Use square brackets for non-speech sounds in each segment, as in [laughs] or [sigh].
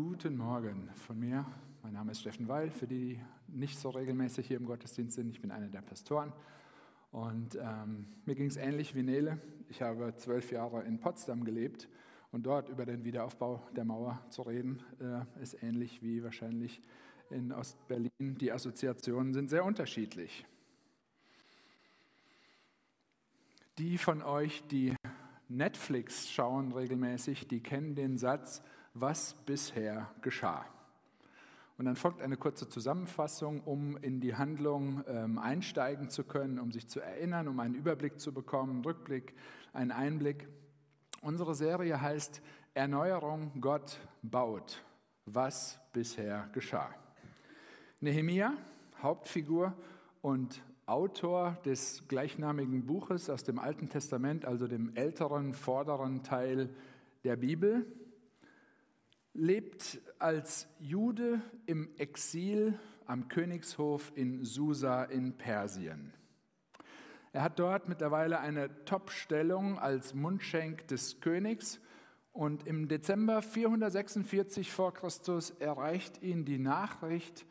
Guten Morgen von mir. Mein Name ist Steffen Weil. Für die, die nicht so regelmäßig hier im Gottesdienst sind, ich bin einer der Pastoren. Und ähm, mir ging es ähnlich wie Nele. Ich habe zwölf Jahre in Potsdam gelebt und dort über den Wiederaufbau der Mauer zu reden, äh, ist ähnlich wie wahrscheinlich in Ostberlin. Die Assoziationen sind sehr unterschiedlich. Die von euch, die Netflix schauen regelmäßig, die kennen den Satz, was bisher geschah. Und dann folgt eine kurze Zusammenfassung, um in die Handlung ähm, einsteigen zu können, um sich zu erinnern, um einen Überblick zu bekommen, einen Rückblick, einen Einblick. Unsere Serie heißt Erneuerung Gott baut, was bisher geschah. Nehemia, Hauptfigur und Autor des gleichnamigen Buches aus dem Alten Testament, also dem älteren, vorderen Teil der Bibel, lebt als Jude im Exil am Königshof in Susa in Persien. Er hat dort mittlerweile eine Top-Stellung als Mundschenk des Königs und im Dezember 446 vor Christus erreicht ihn die Nachricht,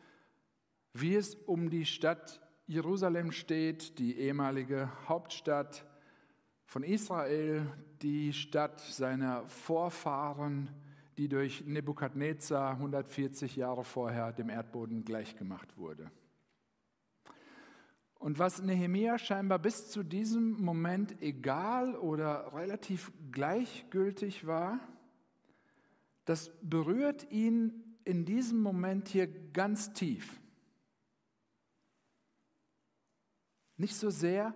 wie es um die Stadt Jerusalem steht, die ehemalige Hauptstadt von Israel, die Stadt seiner Vorfahren, die durch Nebukadnezar 140 Jahre vorher dem Erdboden gleichgemacht wurde. Und was Nehemia scheinbar bis zu diesem Moment egal oder relativ gleichgültig war, das berührt ihn in diesem Moment hier ganz tief. Nicht so sehr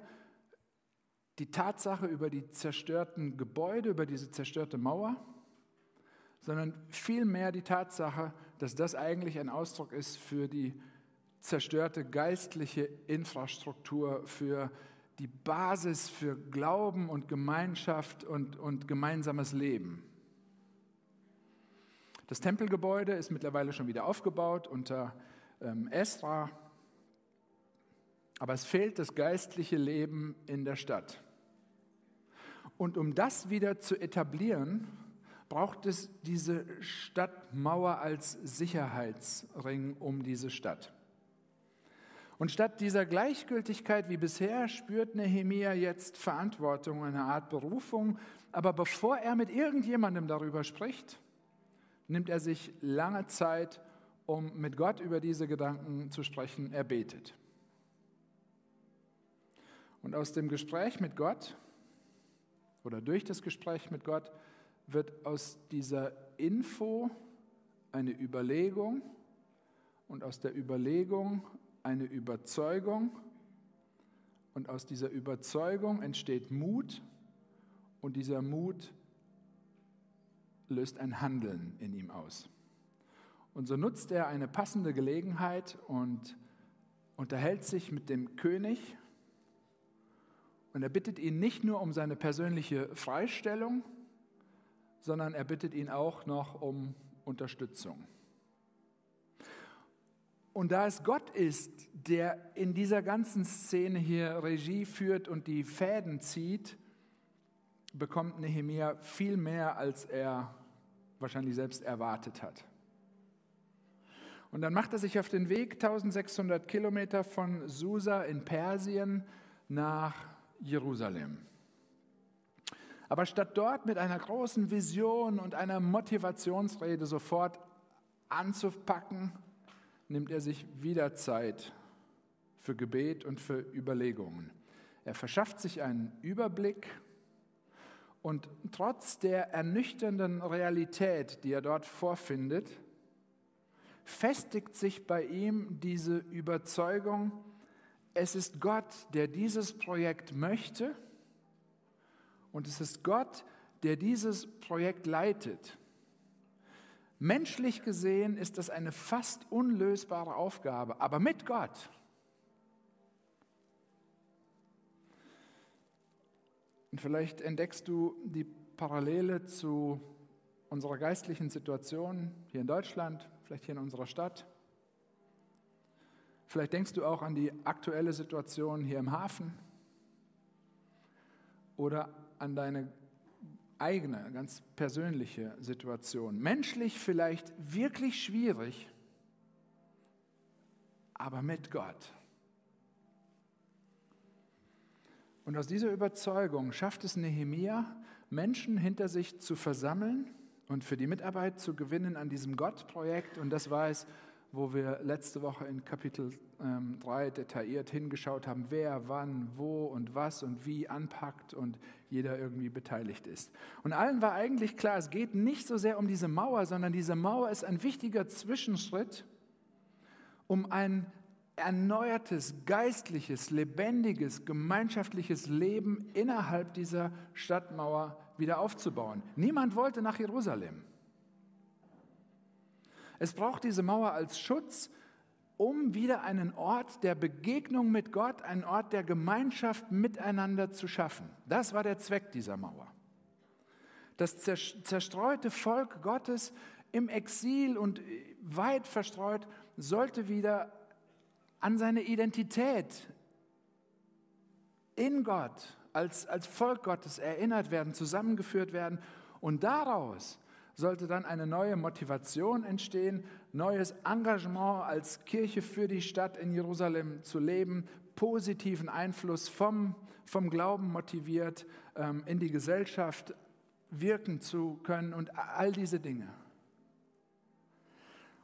die Tatsache über die zerstörten Gebäude, über diese zerstörte Mauer, sondern vielmehr die Tatsache, dass das eigentlich ein Ausdruck ist für die zerstörte geistliche Infrastruktur, für die Basis für Glauben und Gemeinschaft und, und gemeinsames Leben. Das Tempelgebäude ist mittlerweile schon wieder aufgebaut unter ähm, Esra, aber es fehlt das geistliche Leben in der Stadt. Und um das wieder zu etablieren, braucht es diese Stadtmauer als Sicherheitsring um diese Stadt. Und statt dieser Gleichgültigkeit wie bisher spürt Nehemia jetzt Verantwortung, eine Art Berufung. Aber bevor er mit irgendjemandem darüber spricht, nimmt er sich lange Zeit, um mit Gott über diese Gedanken zu sprechen. Er betet. Und aus dem Gespräch mit Gott oder durch das Gespräch mit Gott wird aus dieser Info eine Überlegung und aus der Überlegung eine Überzeugung und aus dieser Überzeugung entsteht Mut und dieser Mut löst ein Handeln in ihm aus. Und so nutzt er eine passende Gelegenheit und unterhält sich mit dem König und er bittet ihn nicht nur um seine persönliche Freistellung, sondern er bittet ihn auch noch um Unterstützung. Und da es Gott ist, der in dieser ganzen Szene hier Regie führt und die Fäden zieht, bekommt Nehemia viel mehr, als er wahrscheinlich selbst erwartet hat. Und dann macht er sich auf den Weg 1600 Kilometer von Susa in Persien nach Jerusalem. Aber statt dort mit einer großen Vision und einer Motivationsrede sofort anzupacken, nimmt er sich wieder Zeit für Gebet und für Überlegungen. Er verschafft sich einen Überblick und trotz der ernüchternden Realität, die er dort vorfindet, festigt sich bei ihm diese Überzeugung, es ist Gott, der dieses Projekt möchte und es ist Gott, der dieses Projekt leitet. Menschlich gesehen ist das eine fast unlösbare Aufgabe, aber mit Gott. Und vielleicht entdeckst du die Parallele zu unserer geistlichen Situation hier in Deutschland, vielleicht hier in unserer Stadt. Vielleicht denkst du auch an die aktuelle Situation hier im Hafen oder an deine eigene, ganz persönliche Situation. Menschlich vielleicht wirklich schwierig, aber mit Gott. Und aus dieser Überzeugung schafft es Nehemia, Menschen hinter sich zu versammeln und für die Mitarbeit zu gewinnen an diesem Gott-Projekt. Und das war es, wo wir letzte Woche in Kapitel ähm, 3 detailliert hingeschaut haben, wer, wann, wo und was und wie anpackt und jeder irgendwie beteiligt ist. Und allen war eigentlich klar, es geht nicht so sehr um diese Mauer, sondern diese Mauer ist ein wichtiger Zwischenschritt, um ein erneuertes, geistliches, lebendiges, gemeinschaftliches Leben innerhalb dieser Stadtmauer wieder aufzubauen. Niemand wollte nach Jerusalem. Es braucht diese Mauer als Schutz, um wieder einen Ort der Begegnung mit Gott, einen Ort der Gemeinschaft miteinander zu schaffen. Das war der Zweck dieser Mauer. Das zerstreute Volk Gottes im Exil und weit verstreut sollte wieder an seine Identität in Gott als, als Volk Gottes erinnert werden, zusammengeführt werden. Und daraus sollte dann eine neue Motivation entstehen, neues Engagement als Kirche für die Stadt in Jerusalem zu leben, positiven Einfluss vom, vom Glauben motiviert, ähm, in die Gesellschaft wirken zu können und all diese Dinge.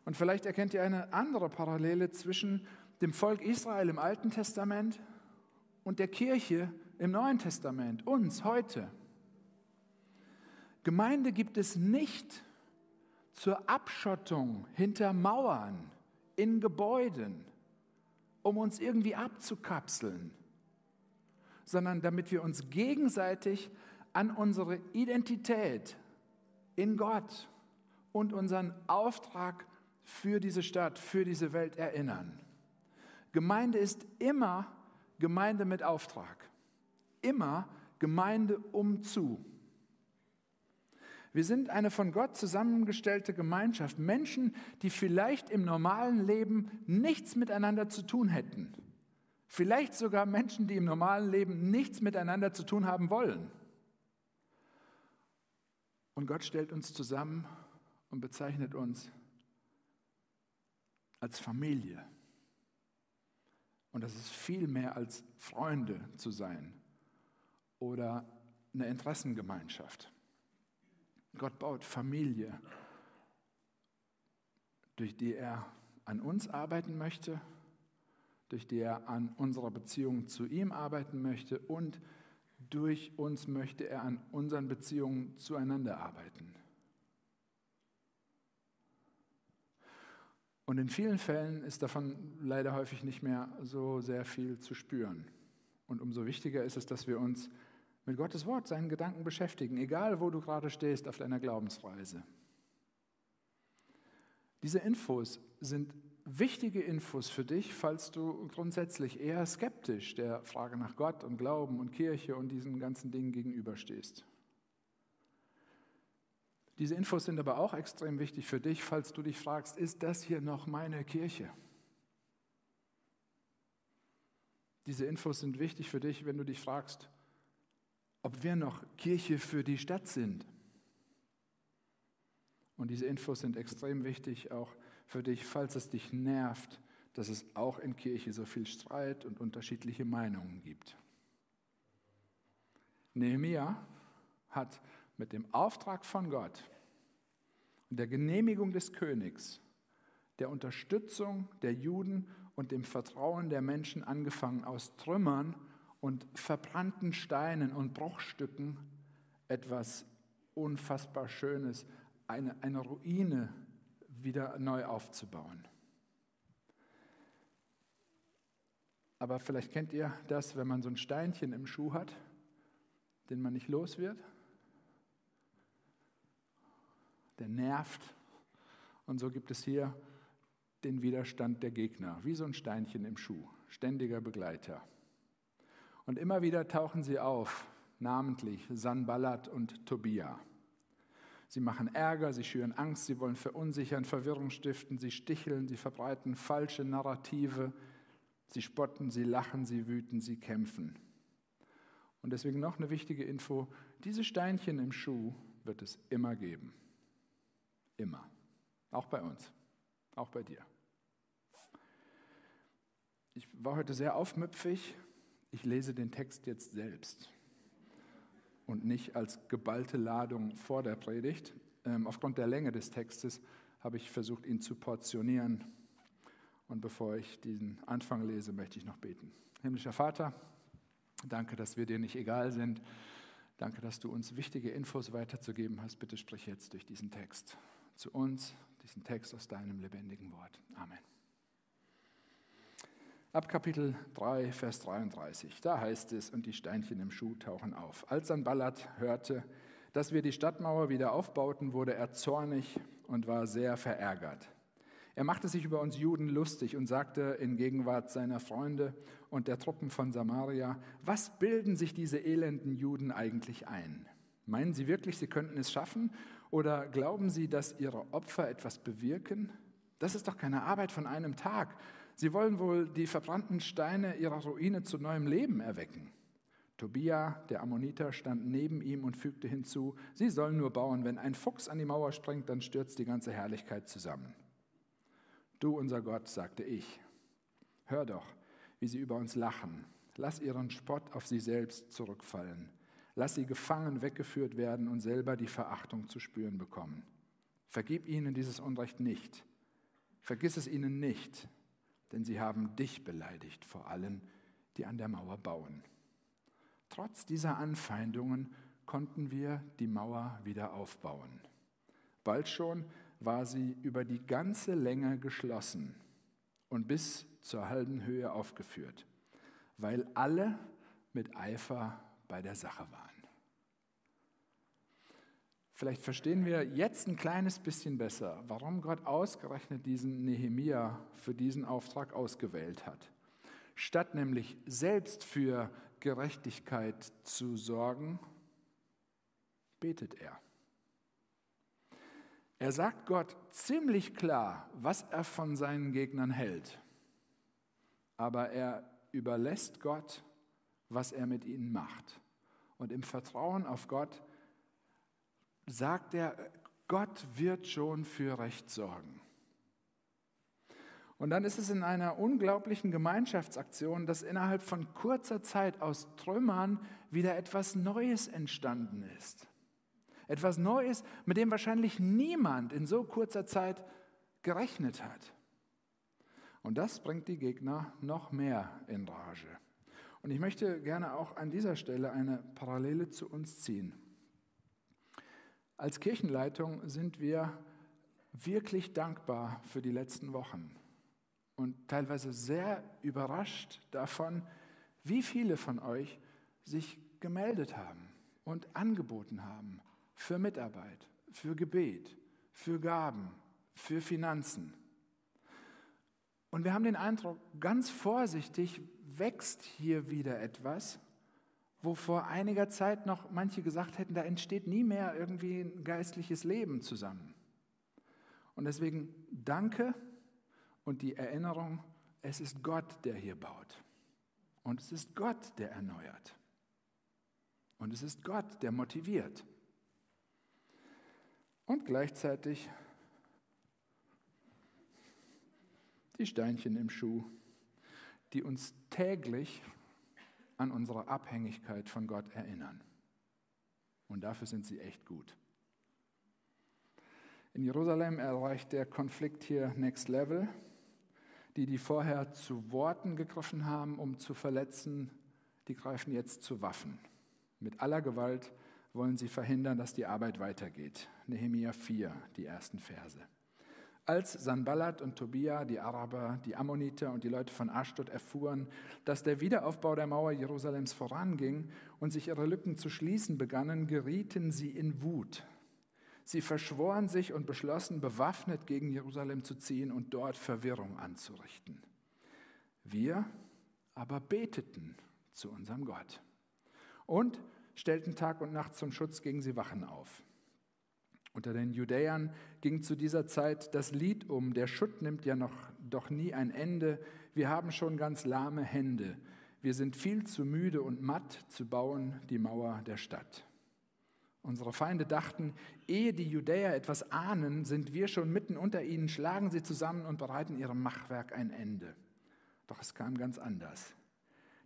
Und vielleicht erkennt ihr eine andere Parallele zwischen dem Volk Israel im Alten Testament und der Kirche im Neuen Testament, uns heute. Gemeinde gibt es nicht zur Abschottung hinter Mauern, in Gebäuden, um uns irgendwie abzukapseln, sondern damit wir uns gegenseitig an unsere Identität in Gott und unseren Auftrag für diese Stadt, für diese Welt erinnern. Gemeinde ist immer Gemeinde mit Auftrag. Immer Gemeinde umzu. Wir sind eine von Gott zusammengestellte Gemeinschaft. Menschen, die vielleicht im normalen Leben nichts miteinander zu tun hätten. Vielleicht sogar Menschen, die im normalen Leben nichts miteinander zu tun haben wollen. Und Gott stellt uns zusammen und bezeichnet uns als Familie. Und das ist viel mehr als Freunde zu sein oder eine Interessengemeinschaft. Gott baut Familie, durch die er an uns arbeiten möchte, durch die er an unserer Beziehung zu ihm arbeiten möchte und durch uns möchte er an unseren Beziehungen zueinander arbeiten. Und in vielen Fällen ist davon leider häufig nicht mehr so sehr viel zu spüren. Und umso wichtiger ist es, dass wir uns mit Gottes Wort, seinen Gedanken beschäftigen, egal wo du gerade stehst auf deiner Glaubensreise. Diese Infos sind wichtige Infos für dich, falls du grundsätzlich eher skeptisch der Frage nach Gott und Glauben und Kirche und diesen ganzen Dingen gegenüberstehst. Diese Infos sind aber auch extrem wichtig für dich, falls du dich fragst, ist das hier noch meine Kirche? Diese Infos sind wichtig für dich, wenn du dich fragst, ob wir noch Kirche für die Stadt sind. Und diese Infos sind extrem wichtig auch für dich, falls es dich nervt, dass es auch in Kirche so viel Streit und unterschiedliche Meinungen gibt. Nehemiah hat mit dem Auftrag von Gott und der Genehmigung des Königs, der Unterstützung der Juden und dem Vertrauen der Menschen angefangen aus Trümmern und verbrannten Steinen und Bruchstücken etwas unfassbar Schönes, eine, eine Ruine wieder neu aufzubauen. Aber vielleicht kennt ihr das, wenn man so ein Steinchen im Schuh hat, den man nicht los wird der nervt. Und so gibt es hier den Widerstand der Gegner, wie so ein Steinchen im Schuh, ständiger Begleiter. Und immer wieder tauchen sie auf, namentlich Sanballat und Tobia. Sie machen Ärger, sie schüren Angst, sie wollen verunsichern, Verwirrung stiften, sie sticheln, sie verbreiten falsche Narrative, sie spotten, sie lachen, sie wüten, sie kämpfen. Und deswegen noch eine wichtige Info, diese Steinchen im Schuh wird es immer geben. Immer. Auch bei uns. Auch bei dir. Ich war heute sehr aufmüpfig. Ich lese den Text jetzt selbst und nicht als geballte Ladung vor der Predigt. Ähm, aufgrund der Länge des Textes habe ich versucht, ihn zu portionieren. Und bevor ich diesen Anfang lese, möchte ich noch beten. Himmlischer Vater, danke, dass wir dir nicht egal sind. Danke, dass du uns wichtige Infos weiterzugeben hast. Bitte sprich jetzt durch diesen Text zu uns, diesen Text aus deinem lebendigen Wort. Amen. Ab Kapitel 3, Vers 33, da heißt es, und die Steinchen im Schuh tauchen auf. Als Sanballat hörte, dass wir die Stadtmauer wieder aufbauten, wurde er zornig und war sehr verärgert. Er machte sich über uns Juden lustig und sagte in Gegenwart seiner Freunde und der Truppen von Samaria, was bilden sich diese elenden Juden eigentlich ein? Meinen sie wirklich, sie könnten es schaffen? Oder glauben sie, dass ihre Opfer etwas bewirken? Das ist doch keine Arbeit von einem Tag. Sie wollen wohl die verbrannten Steine ihrer Ruine zu neuem Leben erwecken. Tobia, der Ammoniter, stand neben ihm und fügte hinzu, sie sollen nur bauen, wenn ein Fuchs an die Mauer springt, dann stürzt die ganze Herrlichkeit zusammen. Du, unser Gott, sagte ich, hör doch, wie sie über uns lachen. Lass ihren Spott auf sie selbst zurückfallen. Lass sie gefangen weggeführt werden und selber die Verachtung zu spüren bekommen. Vergib ihnen dieses Unrecht nicht. Vergiss es ihnen nicht, denn sie haben dich beleidigt vor allen, die an der Mauer bauen. Trotz dieser Anfeindungen konnten wir die Mauer wieder aufbauen. Bald schon war sie über die ganze Länge geschlossen und bis zur halben Höhe aufgeführt, weil alle mit Eifer bei der Sache waren. Vielleicht verstehen wir jetzt ein kleines bisschen besser, warum Gott ausgerechnet diesen Nehemia für diesen Auftrag ausgewählt hat. Statt nämlich selbst für Gerechtigkeit zu sorgen, betet er. Er sagt Gott ziemlich klar, was er von seinen Gegnern hält. Aber er überlässt Gott, was er mit ihnen macht. Und im Vertrauen auf Gott sagt er, Gott wird schon für Recht sorgen. Und dann ist es in einer unglaublichen Gemeinschaftsaktion, dass innerhalb von kurzer Zeit aus Trümmern wieder etwas Neues entstanden ist. Etwas Neues, mit dem wahrscheinlich niemand in so kurzer Zeit gerechnet hat. Und das bringt die Gegner noch mehr in Rage. Und ich möchte gerne auch an dieser Stelle eine Parallele zu uns ziehen. Als Kirchenleitung sind wir wirklich dankbar für die letzten Wochen und teilweise sehr überrascht davon, wie viele von euch sich gemeldet haben und angeboten haben für Mitarbeit, für Gebet, für Gaben, für Finanzen. Und wir haben den Eindruck, ganz vorsichtig wächst hier wieder etwas, wo vor einiger Zeit noch manche gesagt hätten, da entsteht nie mehr irgendwie ein geistliches Leben zusammen. Und deswegen danke und die Erinnerung, es ist Gott, der hier baut. Und es ist Gott, der erneuert. Und es ist Gott, der motiviert. Und gleichzeitig die Steinchen im Schuh, die uns täglich an unsere Abhängigkeit von Gott erinnern. Und dafür sind sie echt gut. In Jerusalem erreicht der Konflikt hier Next Level die, die vorher zu Worten gegriffen haben, um zu verletzen, die greifen jetzt zu Waffen. Mit aller Gewalt wollen sie verhindern, dass die Arbeit weitergeht. Nehemia 4, die ersten Verse. Als Sanballat und Tobia, die Araber, die Ammoniter und die Leute von Ashdod erfuhren, dass der Wiederaufbau der Mauer Jerusalems voranging und sich ihre Lücken zu schließen begannen, gerieten sie in Wut Sie verschworen sich und beschlossen, bewaffnet gegen Jerusalem zu ziehen und dort Verwirrung anzurichten. Wir aber beteten zu unserem Gott und stellten Tag und Nacht zum Schutz gegen sie Wachen auf. Unter den Judäern ging zu dieser Zeit das Lied um, der Schutt nimmt ja noch doch nie ein Ende, wir haben schon ganz lahme Hände, wir sind viel zu müde und matt zu bauen die Mauer der Stadt. Unsere Feinde dachten, ehe die Judäer etwas ahnen, sind wir schon mitten unter ihnen, schlagen sie zusammen und bereiten ihrem Machwerk ein Ende. Doch es kam ganz anders.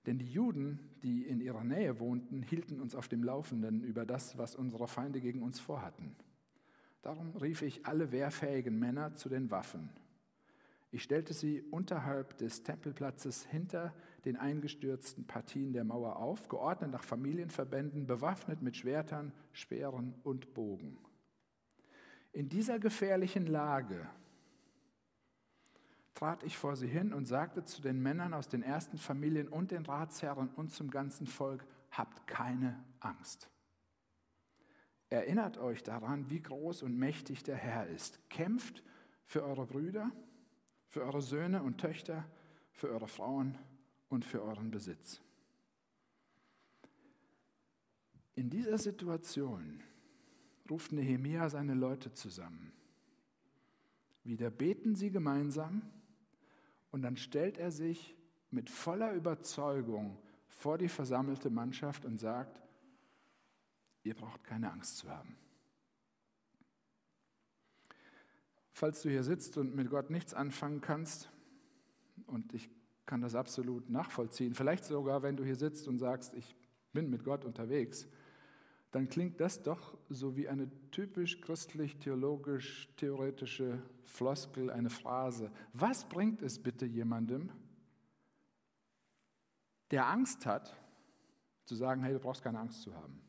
Denn die Juden, die in ihrer Nähe wohnten, hielten uns auf dem Laufenden über das, was unsere Feinde gegen uns vorhatten. Darum rief ich alle wehrfähigen Männer zu den Waffen. Ich stellte sie unterhalb des Tempelplatzes hinter den eingestürzten Partien der Mauer auf, geordnet nach Familienverbänden, bewaffnet mit Schwertern, Speeren und Bogen. In dieser gefährlichen Lage trat ich vor sie hin und sagte zu den Männern aus den ersten Familien und den Ratsherren und zum ganzen Volk, habt keine Angst. Erinnert euch daran, wie groß und mächtig der Herr ist. Kämpft für eure Brüder für eure Söhne und Töchter, für eure Frauen und für euren Besitz. In dieser Situation ruft Nehemia seine Leute zusammen. Wieder beten sie gemeinsam und dann stellt er sich mit voller Überzeugung vor die versammelte Mannschaft und sagt, ihr braucht keine Angst zu haben. Falls du hier sitzt und mit Gott nichts anfangen kannst, und ich kann das absolut nachvollziehen, vielleicht sogar, wenn du hier sitzt und sagst, ich bin mit Gott unterwegs, dann klingt das doch so wie eine typisch christlich-theologisch-theoretische Floskel, eine Phrase. Was bringt es bitte jemandem, der Angst hat, zu sagen, hey, du brauchst keine Angst zu haben?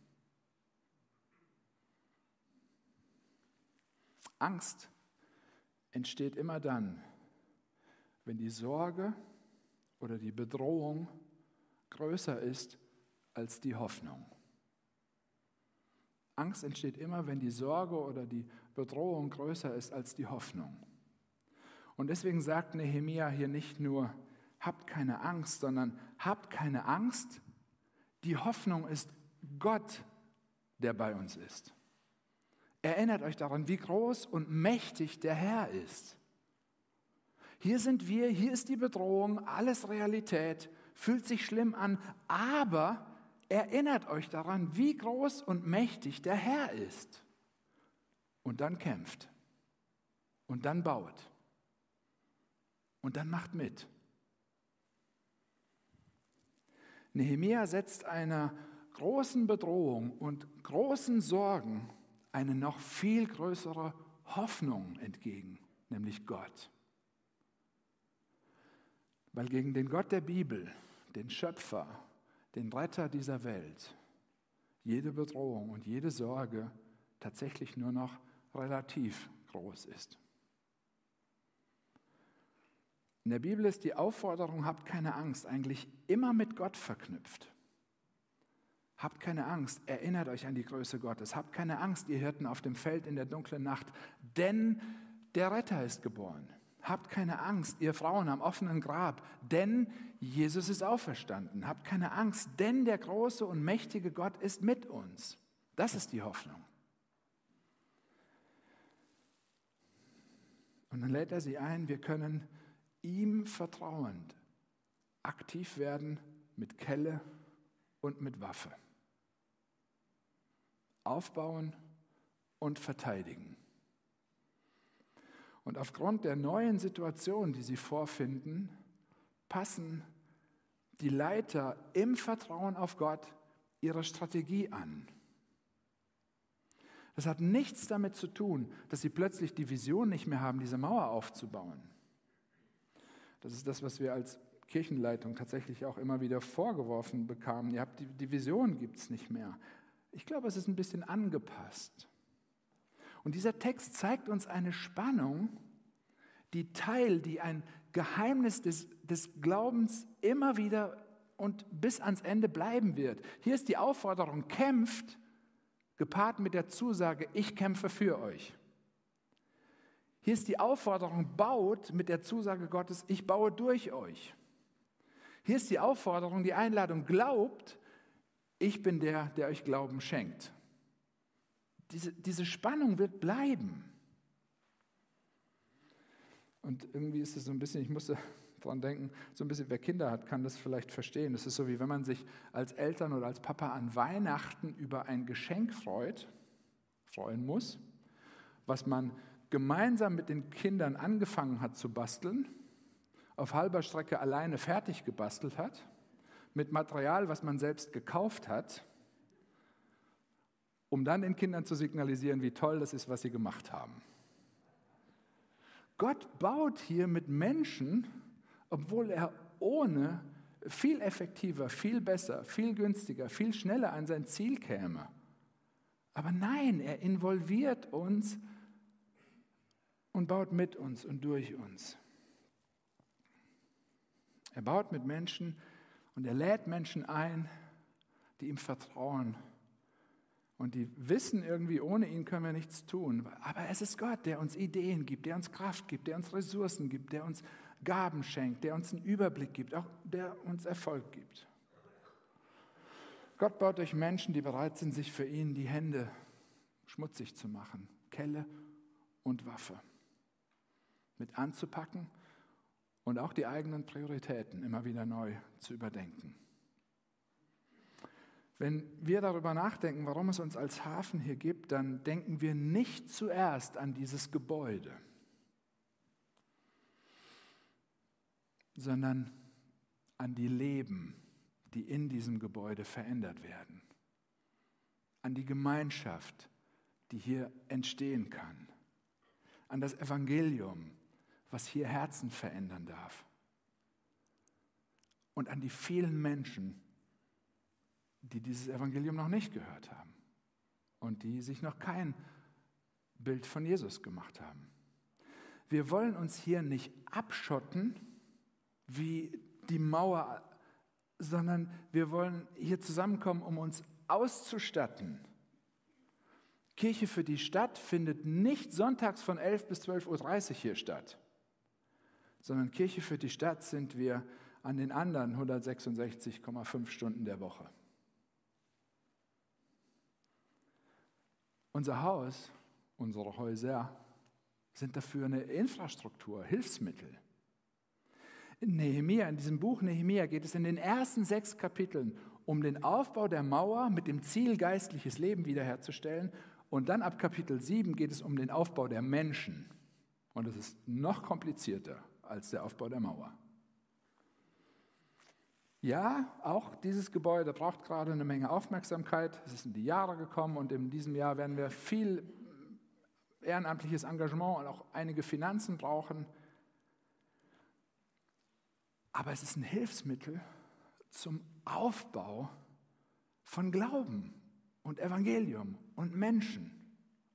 Angst entsteht immer dann, wenn die Sorge oder die Bedrohung größer ist als die Hoffnung. Angst entsteht immer, wenn die Sorge oder die Bedrohung größer ist als die Hoffnung. Und deswegen sagt Nehemia hier nicht nur, habt keine Angst, sondern habt keine Angst. Die Hoffnung ist Gott, der bei uns ist. Erinnert euch daran, wie groß und mächtig der Herr ist. Hier sind wir, hier ist die Bedrohung, alles Realität, fühlt sich schlimm an, aber erinnert euch daran, wie groß und mächtig der Herr ist. Und dann kämpft. Und dann baut. Und dann macht mit. Nehemia setzt einer großen Bedrohung und großen Sorgen eine noch viel größere Hoffnung entgegen, nämlich Gott. Weil gegen den Gott der Bibel, den Schöpfer, den Retter dieser Welt, jede Bedrohung und jede Sorge tatsächlich nur noch relativ groß ist. In der Bibel ist die Aufforderung, habt keine Angst, eigentlich immer mit Gott verknüpft. Habt keine Angst, erinnert euch an die Größe Gottes. Habt keine Angst, ihr Hirten auf dem Feld in der dunklen Nacht, denn der Retter ist geboren. Habt keine Angst, ihr Frauen am offenen Grab, denn Jesus ist auferstanden. Habt keine Angst, denn der große und mächtige Gott ist mit uns. Das ist die Hoffnung. Und dann lädt er sie ein, wir können ihm vertrauend aktiv werden mit Kelle und mit Waffe aufbauen und verteidigen. Und aufgrund der neuen Situation, die sie vorfinden, passen die Leiter im Vertrauen auf Gott ihre Strategie an. Das hat nichts damit zu tun, dass sie plötzlich die Vision nicht mehr haben, diese Mauer aufzubauen. Das ist das, was wir als Kirchenleitung tatsächlich auch immer wieder vorgeworfen bekamen. Ihr habt die, die Vision gibt es nicht mehr. Ich glaube, es ist ein bisschen angepasst. Und dieser Text zeigt uns eine Spannung, die Teil, die ein Geheimnis des, des Glaubens immer wieder und bis ans Ende bleiben wird. Hier ist die Aufforderung, kämpft, gepaart mit der Zusage, ich kämpfe für euch. Hier ist die Aufforderung, baut mit der Zusage Gottes, ich baue durch euch. Hier ist die Aufforderung, die Einladung, glaubt, ich bin der, der euch Glauben schenkt. Diese, diese Spannung wird bleiben. Und irgendwie ist es so ein bisschen, ich musste [laughs] daran denken, so ein bisschen, wer Kinder hat, kann das vielleicht verstehen. Es ist so, wie wenn man sich als Eltern oder als Papa an Weihnachten über ein Geschenk freut freuen muss, was man gemeinsam mit den Kindern angefangen hat zu basteln, auf halber Strecke alleine fertig gebastelt hat, mit Material, was man selbst gekauft hat, um dann den Kindern zu signalisieren, wie toll das ist, was sie gemacht haben. Gott baut hier mit Menschen, obwohl er ohne viel effektiver, viel besser, viel günstiger, viel schneller an sein Ziel käme. Aber nein, er involviert uns und baut mit uns und durch uns. Er baut mit Menschen und er lädt Menschen ein, die ihm vertrauen und die wissen irgendwie, ohne ihn können wir nichts tun. Aber es ist Gott, der uns Ideen gibt, der uns Kraft gibt, der uns Ressourcen gibt, der uns Gaben schenkt, der uns einen Überblick gibt, auch der uns Erfolg gibt. Gott baut durch Menschen, die bereit sind, sich für ihn die Hände schmutzig zu machen, Kelle und Waffe mit anzupacken und auch die eigenen Prioritäten immer wieder neu zu überdenken. Wenn wir darüber nachdenken, warum es uns als Hafen hier gibt, dann denken wir nicht zuerst an dieses Gebäude, sondern an die Leben, die in diesem Gebäude verändert werden, an die Gemeinschaft, die hier entstehen kann, an das Evangelium, was hier Herzen verändern darf, und an die vielen Menschen, die dieses Evangelium noch nicht gehört haben und die sich noch kein Bild von Jesus gemacht haben. Wir wollen uns hier nicht abschotten wie die Mauer, sondern wir wollen hier zusammenkommen, um uns auszustatten. Kirche für die Stadt findet nicht sonntags von 11 bis 12.30 Uhr hier statt, sondern Kirche für die Stadt sind wir an den anderen 166,5 Stunden der Woche. Unser Haus, unsere Häuser sind dafür eine Infrastruktur, Hilfsmittel. In Nehemia, in diesem Buch Nehemia geht es in den ersten sechs Kapiteln um den Aufbau der Mauer mit dem Ziel, geistliches Leben wiederherzustellen. Und dann ab Kapitel 7 geht es um den Aufbau der Menschen. Und es ist noch komplizierter als der Aufbau der Mauer. Ja, auch dieses Gebäude braucht gerade eine Menge Aufmerksamkeit. Es ist in die Jahre gekommen und in diesem Jahr werden wir viel ehrenamtliches Engagement und auch einige Finanzen brauchen. Aber es ist ein Hilfsmittel zum Aufbau von Glauben und Evangelium und Menschen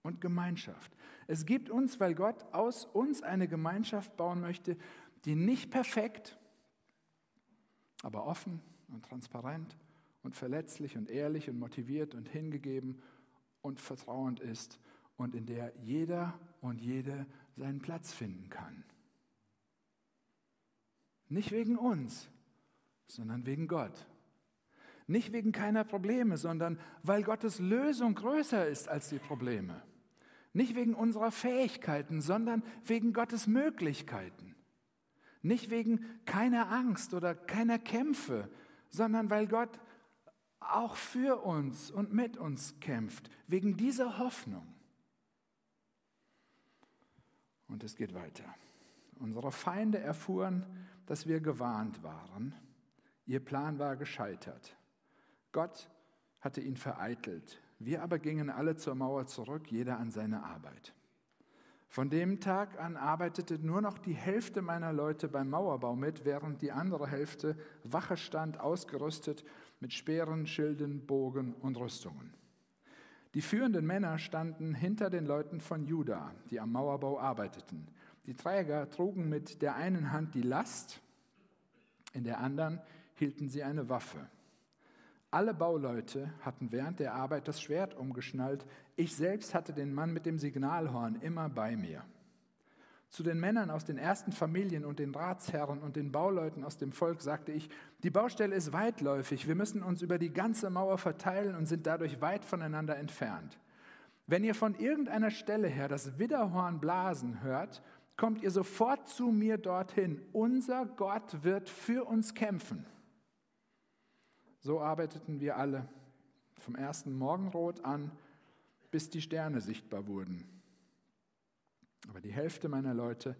und Gemeinschaft. Es gibt uns, weil Gott aus uns eine Gemeinschaft bauen möchte, die nicht perfekt, aber offen und transparent und verletzlich und ehrlich und motiviert und hingegeben und vertrauend ist und in der jeder und jede seinen Platz finden kann. Nicht wegen uns, sondern wegen Gott. Nicht wegen keiner Probleme, sondern weil Gottes Lösung größer ist als die Probleme. Nicht wegen unserer Fähigkeiten, sondern wegen Gottes Möglichkeiten. Nicht wegen keiner Angst oder keiner Kämpfe, sondern weil Gott auch für uns und mit uns kämpft, wegen dieser Hoffnung. Und es geht weiter. Unsere Feinde erfuhren, dass wir gewarnt waren. Ihr Plan war gescheitert. Gott hatte ihn vereitelt. Wir aber gingen alle zur Mauer zurück, jeder an seine Arbeit. Von dem Tag an arbeitete nur noch die Hälfte meiner Leute beim Mauerbau mit, während die andere Hälfte Wache stand, ausgerüstet mit Speeren, Schilden, Bogen und Rüstungen. Die führenden Männer standen hinter den Leuten von Juda, die am Mauerbau arbeiteten. Die Träger trugen mit der einen Hand die Last, in der anderen hielten sie eine Waffe. Alle Bauleute hatten während der Arbeit das Schwert umgeschnallt. Ich selbst hatte den Mann mit dem Signalhorn immer bei mir. Zu den Männern aus den ersten Familien und den Ratsherren und den Bauleuten aus dem Volk sagte ich, die Baustelle ist weitläufig, wir müssen uns über die ganze Mauer verteilen und sind dadurch weit voneinander entfernt. Wenn ihr von irgendeiner Stelle her das Widderhorn blasen hört, kommt ihr sofort zu mir dorthin. Unser Gott wird für uns kämpfen. So arbeiteten wir alle vom ersten Morgenrot an bis die Sterne sichtbar wurden. Aber die Hälfte meiner Leute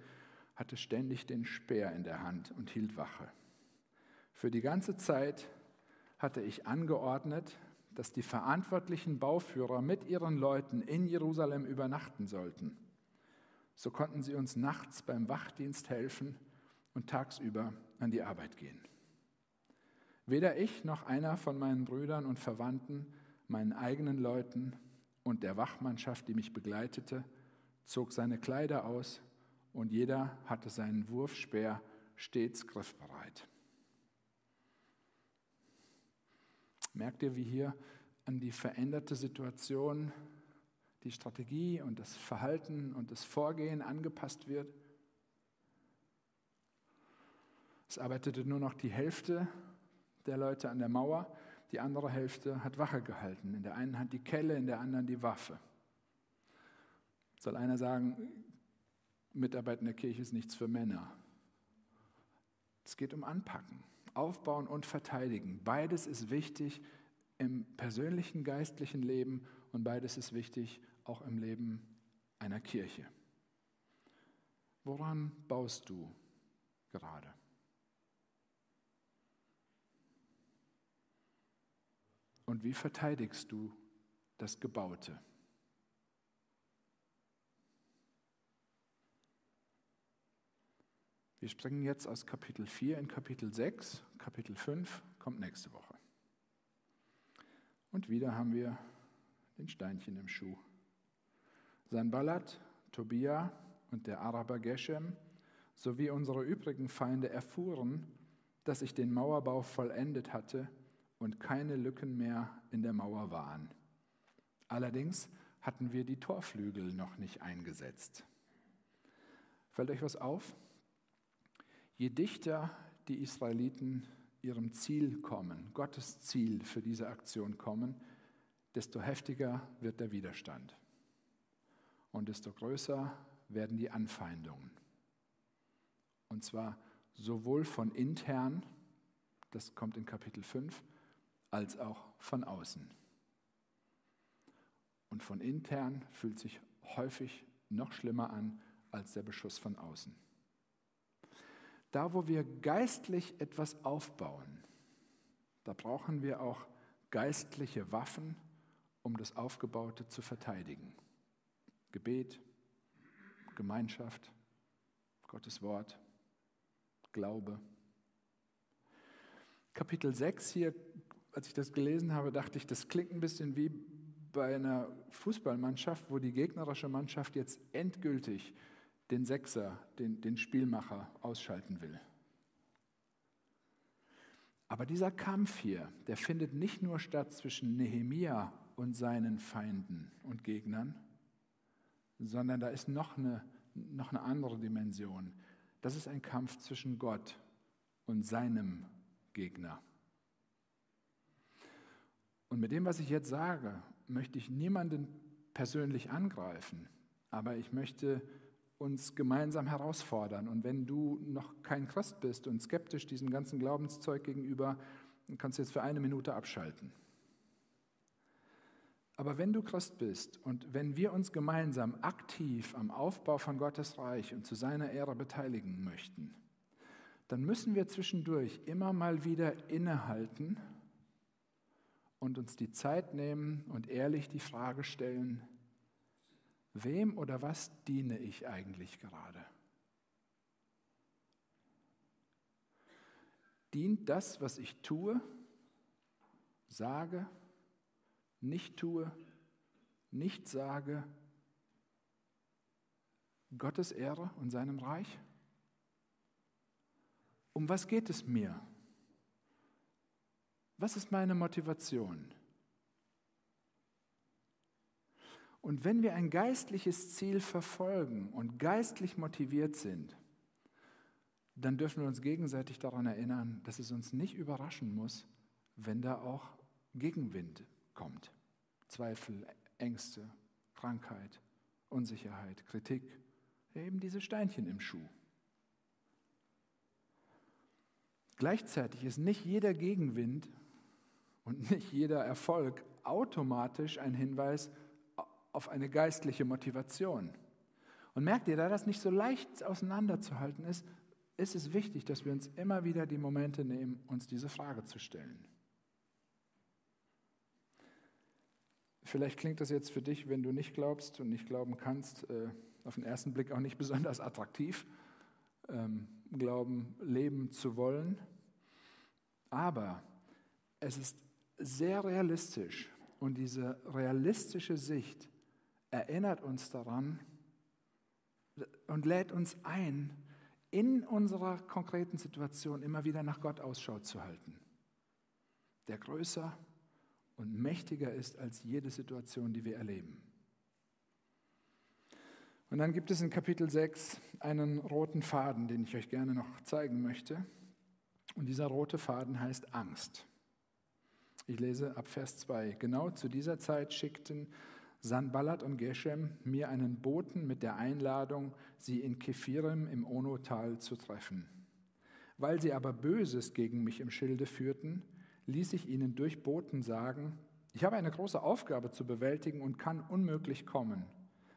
hatte ständig den Speer in der Hand und hielt Wache. Für die ganze Zeit hatte ich angeordnet, dass die verantwortlichen Bauführer mit ihren Leuten in Jerusalem übernachten sollten. So konnten sie uns nachts beim Wachdienst helfen und tagsüber an die Arbeit gehen. Weder ich noch einer von meinen Brüdern und Verwandten, meinen eigenen Leuten und der Wachmannschaft, die mich begleitete, zog seine Kleider aus und jeder hatte seinen Wurfspeer stets griffbereit. Merkt ihr, wie hier an die veränderte Situation die Strategie und das Verhalten und das Vorgehen angepasst wird? Es arbeitete nur noch die Hälfte der Leute an der Mauer, die andere Hälfte hat Wache gehalten. In der einen Hand die Kelle, in der anderen die Waffe. Soll einer sagen, Mitarbeit in der Kirche ist nichts für Männer. Es geht um Anpacken, Aufbauen und Verteidigen. Beides ist wichtig im persönlichen geistlichen Leben und beides ist wichtig auch im Leben einer Kirche. Woran baust du gerade? Und wie verteidigst du das Gebaute? Wir springen jetzt aus Kapitel 4 in Kapitel 6. Kapitel 5 kommt nächste Woche. Und wieder haben wir den Steinchen im Schuh. Sanballat, Tobia und der Araber Geshem sowie unsere übrigen Feinde erfuhren, dass ich den Mauerbau vollendet hatte und keine Lücken mehr in der Mauer waren. Allerdings hatten wir die Torflügel noch nicht eingesetzt. Fällt euch was auf? Je dichter die Israeliten ihrem Ziel kommen, Gottes Ziel für diese Aktion kommen, desto heftiger wird der Widerstand und desto größer werden die Anfeindungen. Und zwar sowohl von intern, das kommt in Kapitel 5, als auch von außen. Und von intern fühlt sich häufig noch schlimmer an als der Beschuss von außen. Da, wo wir geistlich etwas aufbauen, da brauchen wir auch geistliche Waffen, um das Aufgebaute zu verteidigen. Gebet, Gemeinschaft, Gottes Wort, Glaube. Kapitel 6 hier, als ich das gelesen habe, dachte ich, das klingt ein bisschen wie bei einer Fußballmannschaft, wo die gegnerische Mannschaft jetzt endgültig den Sechser, den, den Spielmacher ausschalten will. Aber dieser Kampf hier, der findet nicht nur statt zwischen Nehemia und seinen Feinden und Gegnern, sondern da ist noch eine, noch eine andere Dimension. Das ist ein Kampf zwischen Gott und seinem Gegner. Und mit dem, was ich jetzt sage, möchte ich niemanden persönlich angreifen, aber ich möchte uns gemeinsam herausfordern. Und wenn du noch kein Christ bist und skeptisch diesem ganzen Glaubenszeug gegenüber, dann kannst du jetzt für eine Minute abschalten. Aber wenn du Christ bist und wenn wir uns gemeinsam aktiv am Aufbau von Gottes Reich und zu seiner Ehre beteiligen möchten, dann müssen wir zwischendurch immer mal wieder innehalten und uns die Zeit nehmen und ehrlich die Frage stellen, Wem oder was diene ich eigentlich gerade? Dient das, was ich tue, sage, nicht tue, nicht sage, Gottes Ehre und seinem Reich? Um was geht es mir? Was ist meine Motivation? Und wenn wir ein geistliches Ziel verfolgen und geistlich motiviert sind, dann dürfen wir uns gegenseitig daran erinnern, dass es uns nicht überraschen muss, wenn da auch Gegenwind kommt. Zweifel, Ängste, Krankheit, Unsicherheit, Kritik, eben diese Steinchen im Schuh. Gleichzeitig ist nicht jeder Gegenwind und nicht jeder Erfolg automatisch ein Hinweis auf eine geistliche Motivation. Und merkt ihr, da das nicht so leicht auseinanderzuhalten ist, ist es wichtig, dass wir uns immer wieder die Momente nehmen, uns diese Frage zu stellen. Vielleicht klingt das jetzt für dich, wenn du nicht glaubst und nicht glauben kannst, äh, auf den ersten Blick auch nicht besonders attraktiv, ähm, Glauben leben zu wollen. Aber es ist sehr realistisch und diese realistische Sicht erinnert uns daran und lädt uns ein, in unserer konkreten Situation immer wieder nach Gott Ausschau zu halten, der größer und mächtiger ist als jede Situation, die wir erleben. Und dann gibt es in Kapitel 6 einen roten Faden, den ich euch gerne noch zeigen möchte. Und dieser rote Faden heißt Angst. Ich lese ab Vers 2. Genau zu dieser Zeit schickten Sanballat und Geshem mir einen Boten mit der Einladung, sie in Kephirim im Onotal zu treffen. Weil sie aber Böses gegen mich im Schilde führten, ließ ich ihnen durch Boten sagen, ich habe eine große Aufgabe zu bewältigen und kann unmöglich kommen.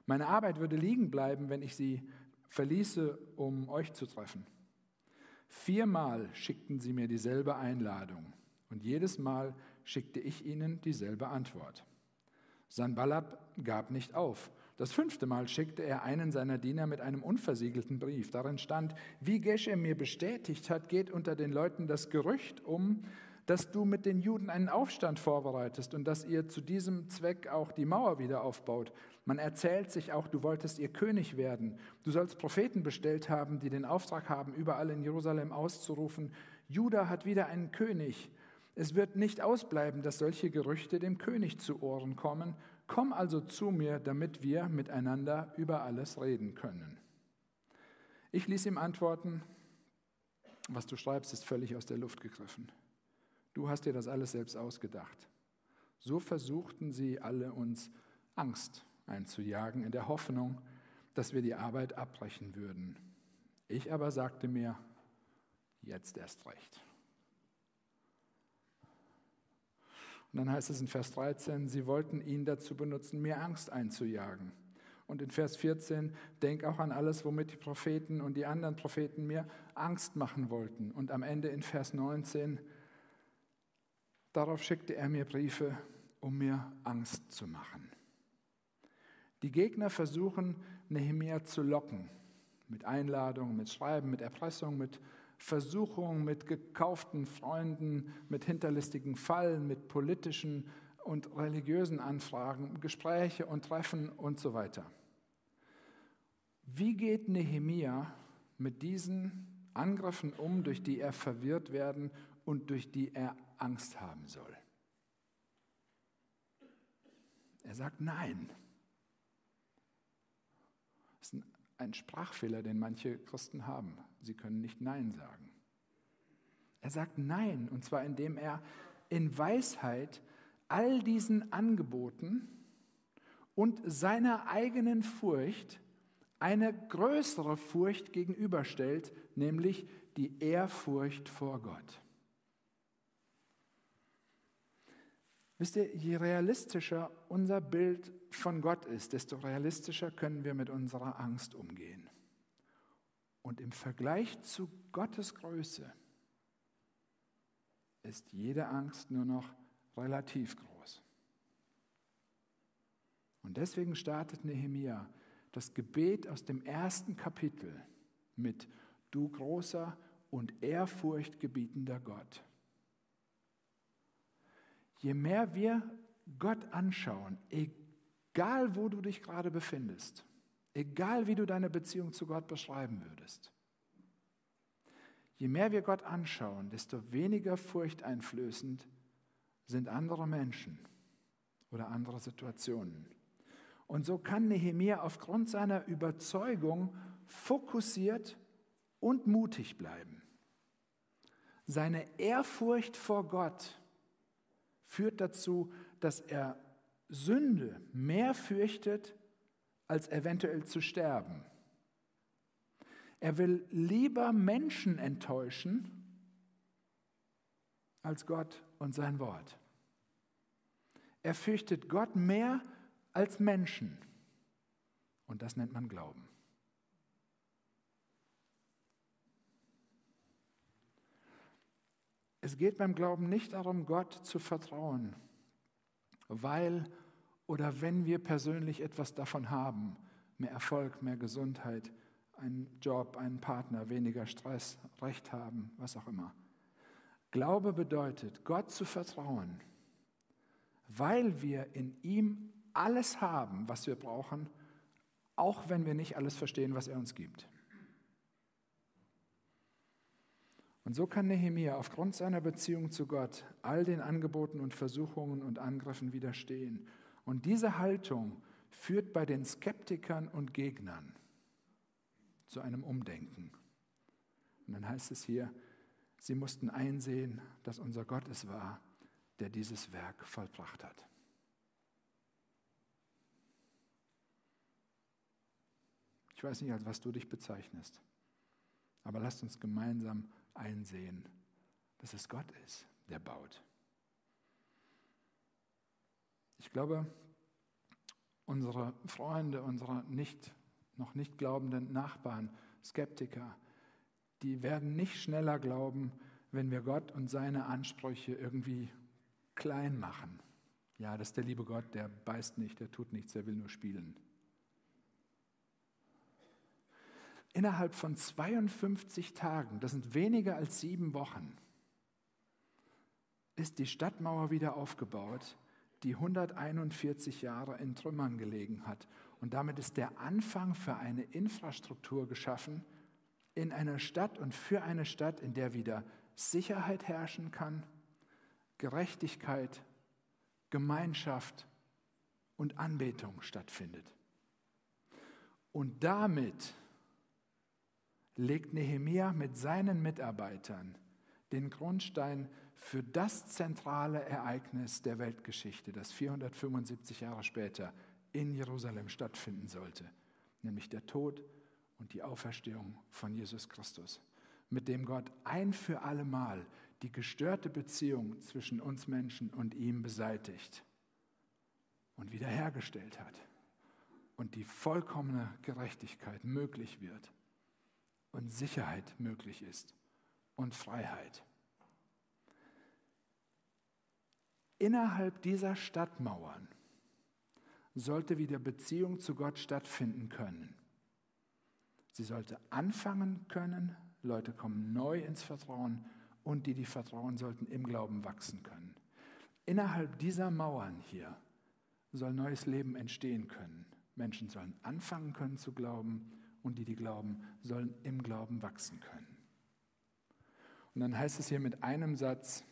Meine Arbeit würde liegen bleiben, wenn ich sie verließe, um euch zu treffen. Viermal schickten sie mir dieselbe Einladung und jedes Mal schickte ich ihnen dieselbe Antwort. Sanballat gab nicht auf. Das fünfte Mal schickte er einen seiner Diener mit einem unversiegelten Brief. Darin stand, wie Geshem mir bestätigt hat, geht unter den Leuten das Gerücht um, dass du mit den Juden einen Aufstand vorbereitest und dass ihr zu diesem Zweck auch die Mauer wieder aufbaut. Man erzählt sich auch, du wolltest ihr König werden. Du sollst Propheten bestellt haben, die den Auftrag haben, überall in Jerusalem auszurufen, Juda hat wieder einen König. Es wird nicht ausbleiben, dass solche Gerüchte dem König zu Ohren kommen. Komm also zu mir, damit wir miteinander über alles reden können. Ich ließ ihm antworten, was du schreibst, ist völlig aus der Luft gegriffen. Du hast dir das alles selbst ausgedacht. So versuchten sie alle uns Angst einzujagen, in der Hoffnung, dass wir die Arbeit abbrechen würden. Ich aber sagte mir, jetzt erst recht. Und dann heißt es in Vers 13, sie wollten ihn dazu benutzen, mir Angst einzujagen. Und in Vers 14, denk auch an alles, womit die Propheten und die anderen Propheten mir Angst machen wollten. Und am Ende in Vers 19, darauf schickte er mir Briefe, um mir Angst zu machen. Die Gegner versuchen, Nehemiah zu locken. Mit Einladungen, mit Schreiben, mit Erpressung, mit Versuchung, mit gekauften Freunden, mit hinterlistigen Fallen, mit politischen und religiösen Anfragen, Gespräche und Treffen und so weiter. Wie geht Nehemia mit diesen Angriffen um, durch die er verwirrt werden und durch die er Angst haben soll? Er sagt Nein. Das ist ein Sprachfehler, den manche Christen haben. Sie können nicht Nein sagen. Er sagt Nein, und zwar indem er in Weisheit all diesen Angeboten und seiner eigenen Furcht eine größere Furcht gegenüberstellt, nämlich die Ehrfurcht vor Gott. Wisst ihr, je realistischer unser Bild von Gott ist, desto realistischer können wir mit unserer Angst umgehen. Und im Vergleich zu Gottes Größe ist jede Angst nur noch relativ groß. Und deswegen startet Nehemia das Gebet aus dem ersten Kapitel mit Du großer und ehrfurchtgebietender Gott. Je mehr wir Gott anschauen, egal wo du dich gerade befindest, egal wie du deine Beziehung zu Gott beschreiben würdest, je mehr wir Gott anschauen, desto weniger furchteinflößend sind andere Menschen oder andere Situationen. Und so kann Nehemiah aufgrund seiner Überzeugung fokussiert und mutig bleiben. Seine Ehrfurcht vor Gott führt dazu, dass er Sünde mehr fürchtet, als eventuell zu sterben. Er will lieber Menschen enttäuschen als Gott und sein Wort. Er fürchtet Gott mehr als Menschen. Und das nennt man Glauben. Es geht beim Glauben nicht darum, Gott zu vertrauen, weil oder wenn wir persönlich etwas davon haben, mehr Erfolg, mehr Gesundheit, einen Job, einen Partner, weniger Stress, Recht haben, was auch immer. Glaube bedeutet, Gott zu vertrauen, weil wir in ihm alles haben, was wir brauchen, auch wenn wir nicht alles verstehen, was er uns gibt. Und so kann Nehemiah aufgrund seiner Beziehung zu Gott all den Angeboten und Versuchungen und Angriffen widerstehen. Und diese Haltung führt bei den Skeptikern und Gegnern zu einem Umdenken. Und dann heißt es hier, sie mussten einsehen, dass unser Gott es war, der dieses Werk vollbracht hat. Ich weiß nicht, als was du dich bezeichnest, aber lasst uns gemeinsam einsehen, dass es Gott ist, der baut. Ich glaube, unsere Freunde, unsere nicht, noch nicht glaubenden Nachbarn, Skeptiker, die werden nicht schneller glauben, wenn wir Gott und seine Ansprüche irgendwie klein machen. Ja, das ist der liebe Gott, der beißt nicht, der tut nichts, der will nur spielen. Innerhalb von 52 Tagen, das sind weniger als sieben Wochen, ist die Stadtmauer wieder aufgebaut, die 141 Jahre in Trümmern gelegen hat. Und damit ist der Anfang für eine Infrastruktur geschaffen in einer Stadt und für eine Stadt, in der wieder Sicherheit herrschen kann, Gerechtigkeit, Gemeinschaft und Anbetung stattfindet. Und damit legt Nehemia mit seinen Mitarbeitern den Grundstein für das zentrale Ereignis der Weltgeschichte, das 475 Jahre später in Jerusalem stattfinden sollte, nämlich der Tod und die Auferstehung von Jesus Christus, mit dem Gott ein für allemal die gestörte Beziehung zwischen uns Menschen und ihm beseitigt und wiederhergestellt hat und die vollkommene Gerechtigkeit möglich wird und Sicherheit möglich ist und Freiheit. Innerhalb dieser Stadtmauern sollte wieder Beziehung zu Gott stattfinden können. Sie sollte anfangen können, Leute kommen neu ins Vertrauen und die, die vertrauen, sollten im Glauben wachsen können. Innerhalb dieser Mauern hier soll neues Leben entstehen können. Menschen sollen anfangen können zu glauben und die, die glauben, sollen im Glauben wachsen können. Und dann heißt es hier mit einem Satz,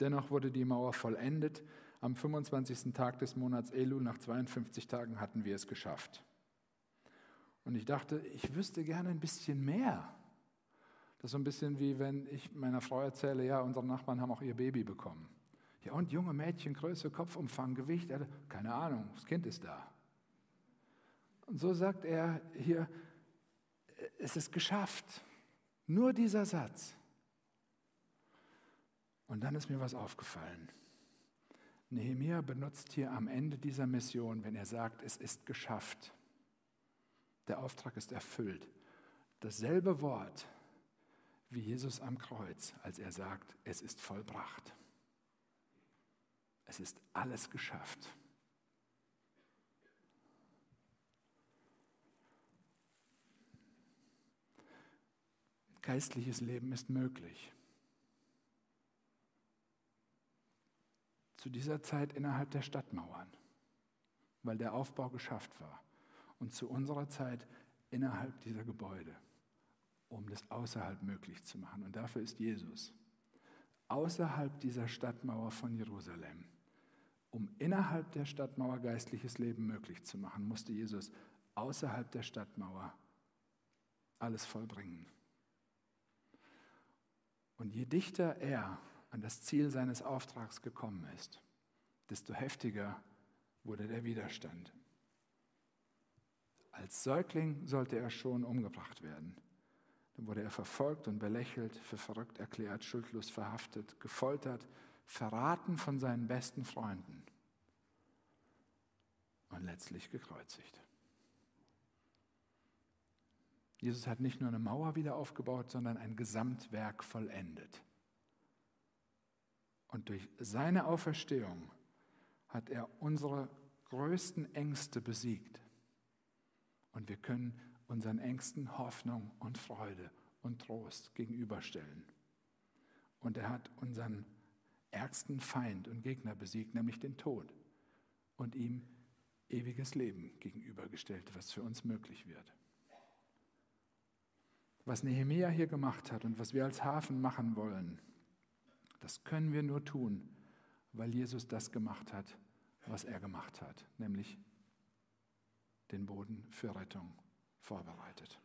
dennoch wurde die Mauer vollendet. Am 25. Tag des Monats Elul, nach 52 Tagen, hatten wir es geschafft. Und ich dachte, ich wüsste gerne ein bisschen mehr. Das ist so ein bisschen wie wenn ich meiner Frau erzähle, ja, unsere Nachbarn haben auch ihr Baby bekommen. Ja, und junge Mädchen, Größe, Kopfumfang, Gewicht, keine Ahnung, das Kind ist da. Und so sagt er hier, es ist geschafft. Nur dieser Satz. Und dann ist mir was aufgefallen. Nehemiah benutzt hier am Ende dieser Mission, wenn er sagt, es ist geschafft. Der Auftrag ist erfüllt. Dasselbe Wort wie Jesus am Kreuz, als er sagt, es ist vollbracht. Es ist alles geschafft. Geistliches Leben ist möglich. Zu dieser Zeit innerhalb der Stadtmauern, weil der Aufbau geschafft war. Und zu unserer Zeit innerhalb dieser Gebäude, um das außerhalb möglich zu machen. Und dafür ist Jesus. Außerhalb dieser Stadtmauer von Jerusalem, um innerhalb der Stadtmauer geistliches Leben möglich zu machen, musste Jesus außerhalb der Stadtmauer alles vollbringen. Und je dichter er an das Ziel seines Auftrags gekommen ist, desto heftiger wurde der Widerstand. Als Säugling sollte er schon umgebracht werden. Dann wurde er verfolgt und belächelt, für verrückt erklärt, schuldlos verhaftet, gefoltert, verraten von seinen besten Freunden. und letztlich gekreuzigt. Jesus hat nicht nur eine Mauer wieder aufgebaut, sondern ein Gesamtwerk vollendet. Und durch seine Auferstehung hat er unsere größten Ängste besiegt. Und wir können unseren Ängsten Hoffnung und Freude und Trost gegenüberstellen. Und er hat unseren ärgsten Feind und Gegner besiegt, nämlich den Tod, und ihm ewiges Leben gegenübergestellt, was für uns möglich wird. Was Nehemia hier gemacht hat und was wir als Hafen machen wollen, das können wir nur tun, weil Jesus das gemacht hat, was er gemacht hat, nämlich den Boden für Rettung vorbereitet.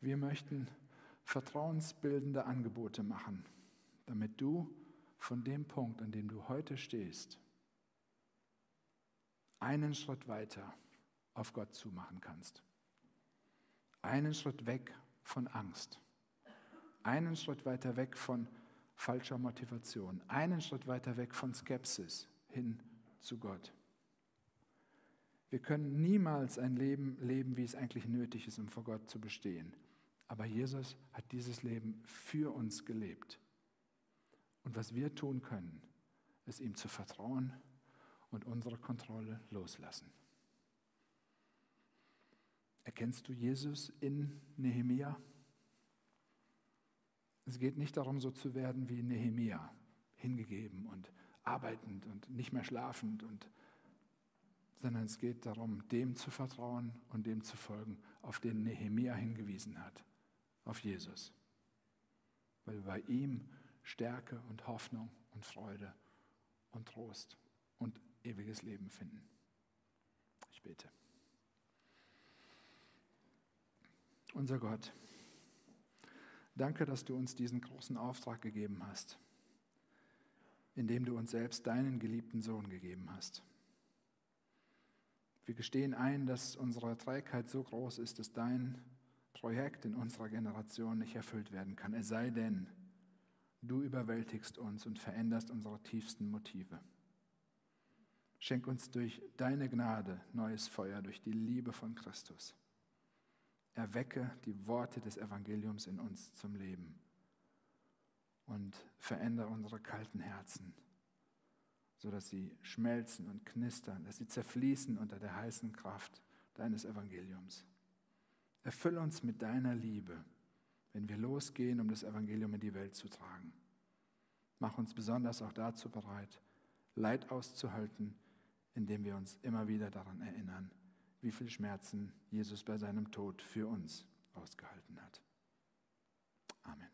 Wir möchten vertrauensbildende Angebote machen, damit du von dem Punkt, an dem du heute stehst, einen Schritt weiter auf Gott zumachen kannst. Einen Schritt weg von Angst. Einen Schritt weiter weg von falscher Motivation. Einen Schritt weiter weg von Skepsis hin zu Gott. Wir können niemals ein Leben leben, wie es eigentlich nötig ist, um vor Gott zu bestehen. Aber Jesus hat dieses Leben für uns gelebt. Und was wir tun können, ist ihm zu vertrauen und unsere Kontrolle loslassen. Erkennst du Jesus in Nehemia? Es geht nicht darum, so zu werden wie Nehemia, hingegeben und arbeitend und nicht mehr schlafend, und, sondern es geht darum, dem zu vertrauen und dem zu folgen, auf den Nehemia hingewiesen hat, auf Jesus. Weil wir bei ihm Stärke und Hoffnung und Freude und Trost und ewiges Leben finden. Ich bete. Unser Gott, danke, dass du uns diesen großen Auftrag gegeben hast, indem du uns selbst deinen geliebten Sohn gegeben hast. Wir gestehen ein, dass unsere Trägheit so groß ist, dass dein Projekt in unserer Generation nicht erfüllt werden kann. Es sei denn, du überwältigst uns und veränderst unsere tiefsten Motive. Schenk uns durch deine Gnade neues Feuer, durch die Liebe von Christus. Erwecke die Worte des Evangeliums in uns zum Leben und verändere unsere kalten Herzen, sodass sie schmelzen und knistern, dass sie zerfließen unter der heißen Kraft deines Evangeliums. Erfülle uns mit deiner Liebe, wenn wir losgehen, um das Evangelium in die Welt zu tragen. Mach uns besonders auch dazu bereit, Leid auszuhalten, indem wir uns immer wieder daran erinnern, wie viel Schmerzen Jesus bei seinem Tod für uns ausgehalten hat. Amen.